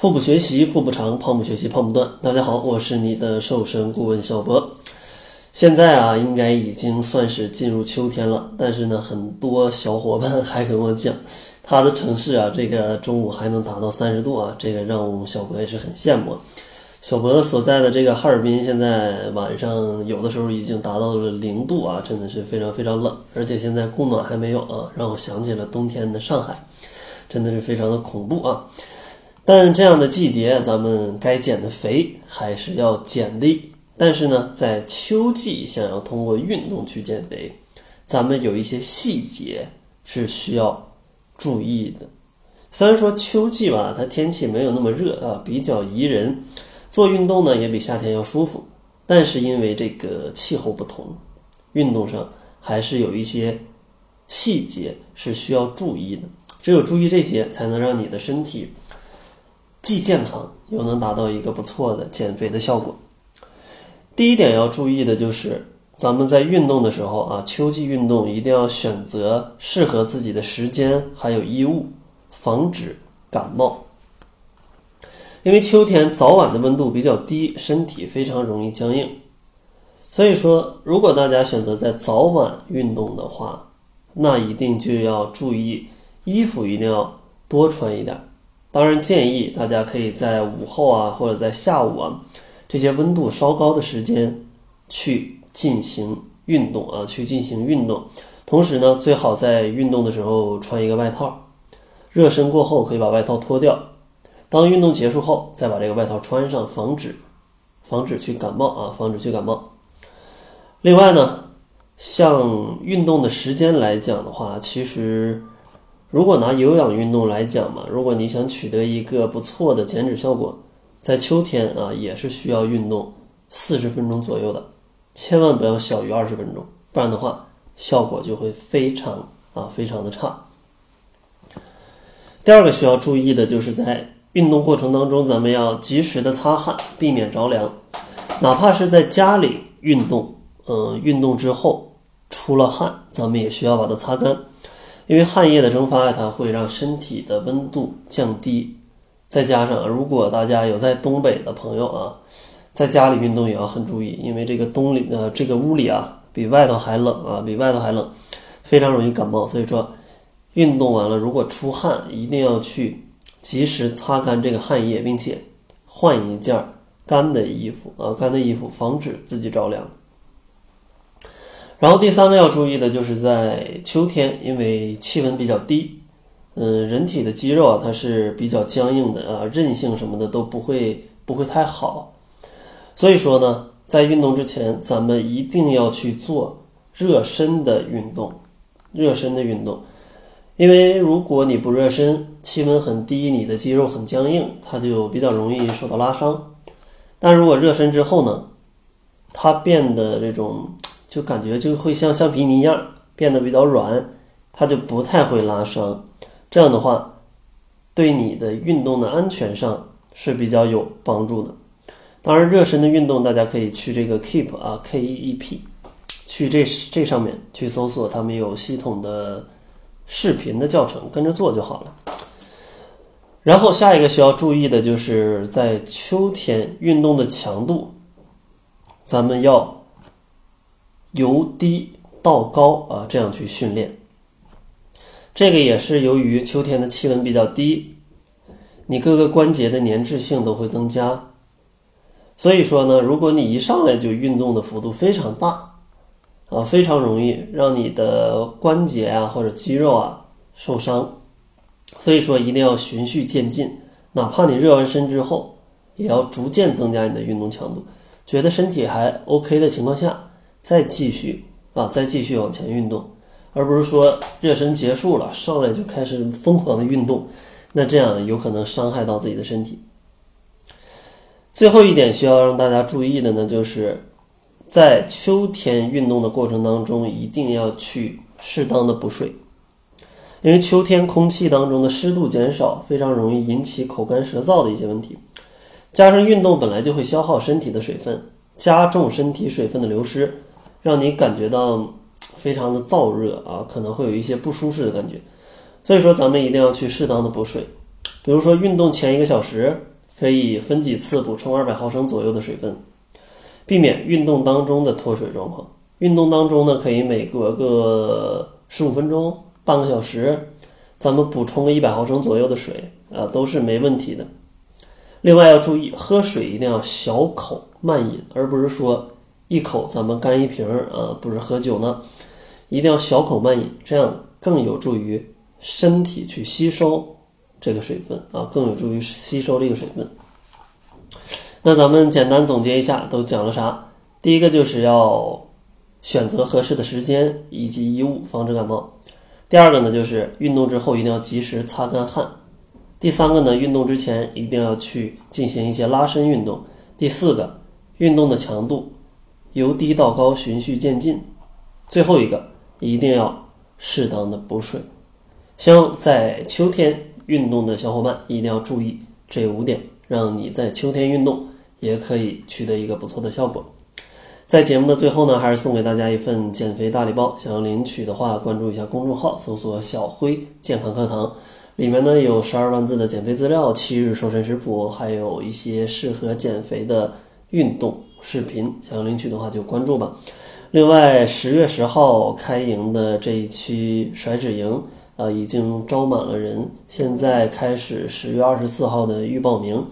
腹部学习腹部长，胖不学习胖不断。大家好，我是你的瘦身顾问小博。现在啊，应该已经算是进入秋天了，但是呢，很多小伙伴还跟我讲，他的城市啊，这个中午还能达到三十度啊，这个让我们小博也是很羡慕。小博所在的这个哈尔滨，现在晚上有的时候已经达到了零度啊，真的是非常非常冷，而且现在供暖还没有啊，让我想起了冬天的上海，真的是非常的恐怖啊。但这样的季节，咱们该减的肥还是要减的。但是呢，在秋季想要通过运动去减肥，咱们有一些细节是需要注意的。虽然说秋季吧，它天气没有那么热啊，比较宜人，做运动呢也比夏天要舒服。但是因为这个气候不同，运动上还是有一些细节是需要注意的。只有注意这些，才能让你的身体既健康又能达到一个不错的减肥的效果。第一点要注意的就是，咱们在运动的时候啊，秋季运动一定要选择适合自己的时间还有衣物，防止感冒。因为秋天早晚的温度比较低，身体非常容易僵硬。所以说，如果大家选择在早晚运动的话，那一定就要注意衣服一定要多穿一点。当然，建议大家可以在午后啊，或者在下午啊。这些温度稍高的时间去进行运动啊，去进行运动。同时呢，最好在运动的时候穿一个外套，热身过后可以把外套脱掉。当运动结束后，再把这个外套穿上，防止防止去感冒啊，防止去感冒。另外呢，像运动的时间来讲的话，其实如果拿有氧运动来讲嘛，如果你想取得一个不错的减脂效果。在秋天啊，也是需要运动四十分钟左右的，千万不要小于二十分钟，不然的话效果就会非常啊非常的差。第二个需要注意的就是在运动过程当中，咱们要及时的擦汗，避免着凉。哪怕是在家里运动，嗯，运动之后出了汗，咱们也需要把它擦干，因为汗液的蒸发它会让身体的温度降低。再加上，如果大家有在东北的朋友啊，在家里运动也要很注意，因为这个冬里呃这个屋里啊比外头还冷啊，比外头还冷，非常容易感冒。所以说，运动完了如果出汗，一定要去及时擦干这个汗液，并且换一件干的衣服啊，干的衣服防止自己着凉。然后第三个要注意的就是在秋天，因为气温比较低。嗯，人体的肌肉啊，它是比较僵硬的啊，韧性什么的都不会不会太好。所以说呢，在运动之前，咱们一定要去做热身的运动，热身的运动。因为如果你不热身，气温很低，你的肌肉很僵硬，它就比较容易受到拉伤。但如果热身之后呢，它变得这种就感觉就会像橡皮泥一样变得比较软，它就不太会拉伤。这样的话，对你的运动的安全上是比较有帮助的。当然，热身的运动大家可以去这个 Keep 啊，K E E P，去这这上面去搜索，他们有系统的视频的教程，跟着做就好了。然后下一个需要注意的就是在秋天运动的强度，咱们要由低到高啊，这样去训练。这个也是由于秋天的气温比较低，你各个关节的粘滞性都会增加，所以说呢，如果你一上来就运动的幅度非常大，啊，非常容易让你的关节啊或者肌肉啊受伤。所以说一定要循序渐进，哪怕你热完身之后，也要逐渐增加你的运动强度，觉得身体还 OK 的情况下，再继续啊，再继续往前运动。而不是说热身结束了，上来就开始疯狂的运动，那这样有可能伤害到自己的身体。最后一点需要让大家注意的呢，就是在秋天运动的过程当中，一定要去适当的补水，因为秋天空气当中的湿度减少，非常容易引起口干舌燥的一些问题。加上运动本来就会消耗身体的水分，加重身体水分的流失，让你感觉到。非常的燥热啊，可能会有一些不舒适的感觉，所以说咱们一定要去适当的补水，比如说运动前一个小时可以分几次补充二百毫升左右的水分，避免运动当中的脱水状况。运动当中呢，可以每隔个十五分钟、半个小时，咱们补充个一百毫升左右的水啊，都是没问题的。另外要注意，喝水一定要小口慢饮，而不是说一口咱们干一瓶儿啊，不是喝酒呢，一定要小口慢饮，这样更有助于身体去吸收。这个水分啊，更有助于吸收这个水分。那咱们简单总结一下，都讲了啥？第一个就是要选择合适的时间以及衣物，防止感冒。第二个呢，就是运动之后一定要及时擦干汗。第三个呢，运动之前一定要去进行一些拉伸运动。第四个，运动的强度由低到高，循序渐进。最后一个，一定要适当的补水。像在秋天。运动的小伙伴一定要注意这五点，让你在秋天运动也可以取得一个不错的效果。在节目的最后呢，还是送给大家一份减肥大礼包。想要领取的话，关注一下公众号，搜索“小辉健康课堂”，里面呢有十二万字的减肥资料、七日瘦身食谱，还有一些适合减肥的运动视频。想要领取的话，就关注吧。另外，十月十号开营的这一期甩脂营。呃，已经招满了人，现在开始十月二十四号的预报名。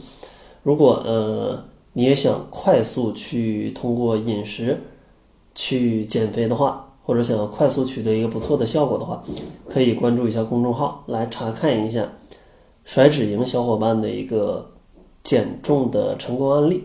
如果呃你也想快速去通过饮食去减肥的话，或者想要快速取得一个不错的效果的话，可以关注一下公众号来查看一下甩脂营小伙伴的一个减重的成功案例。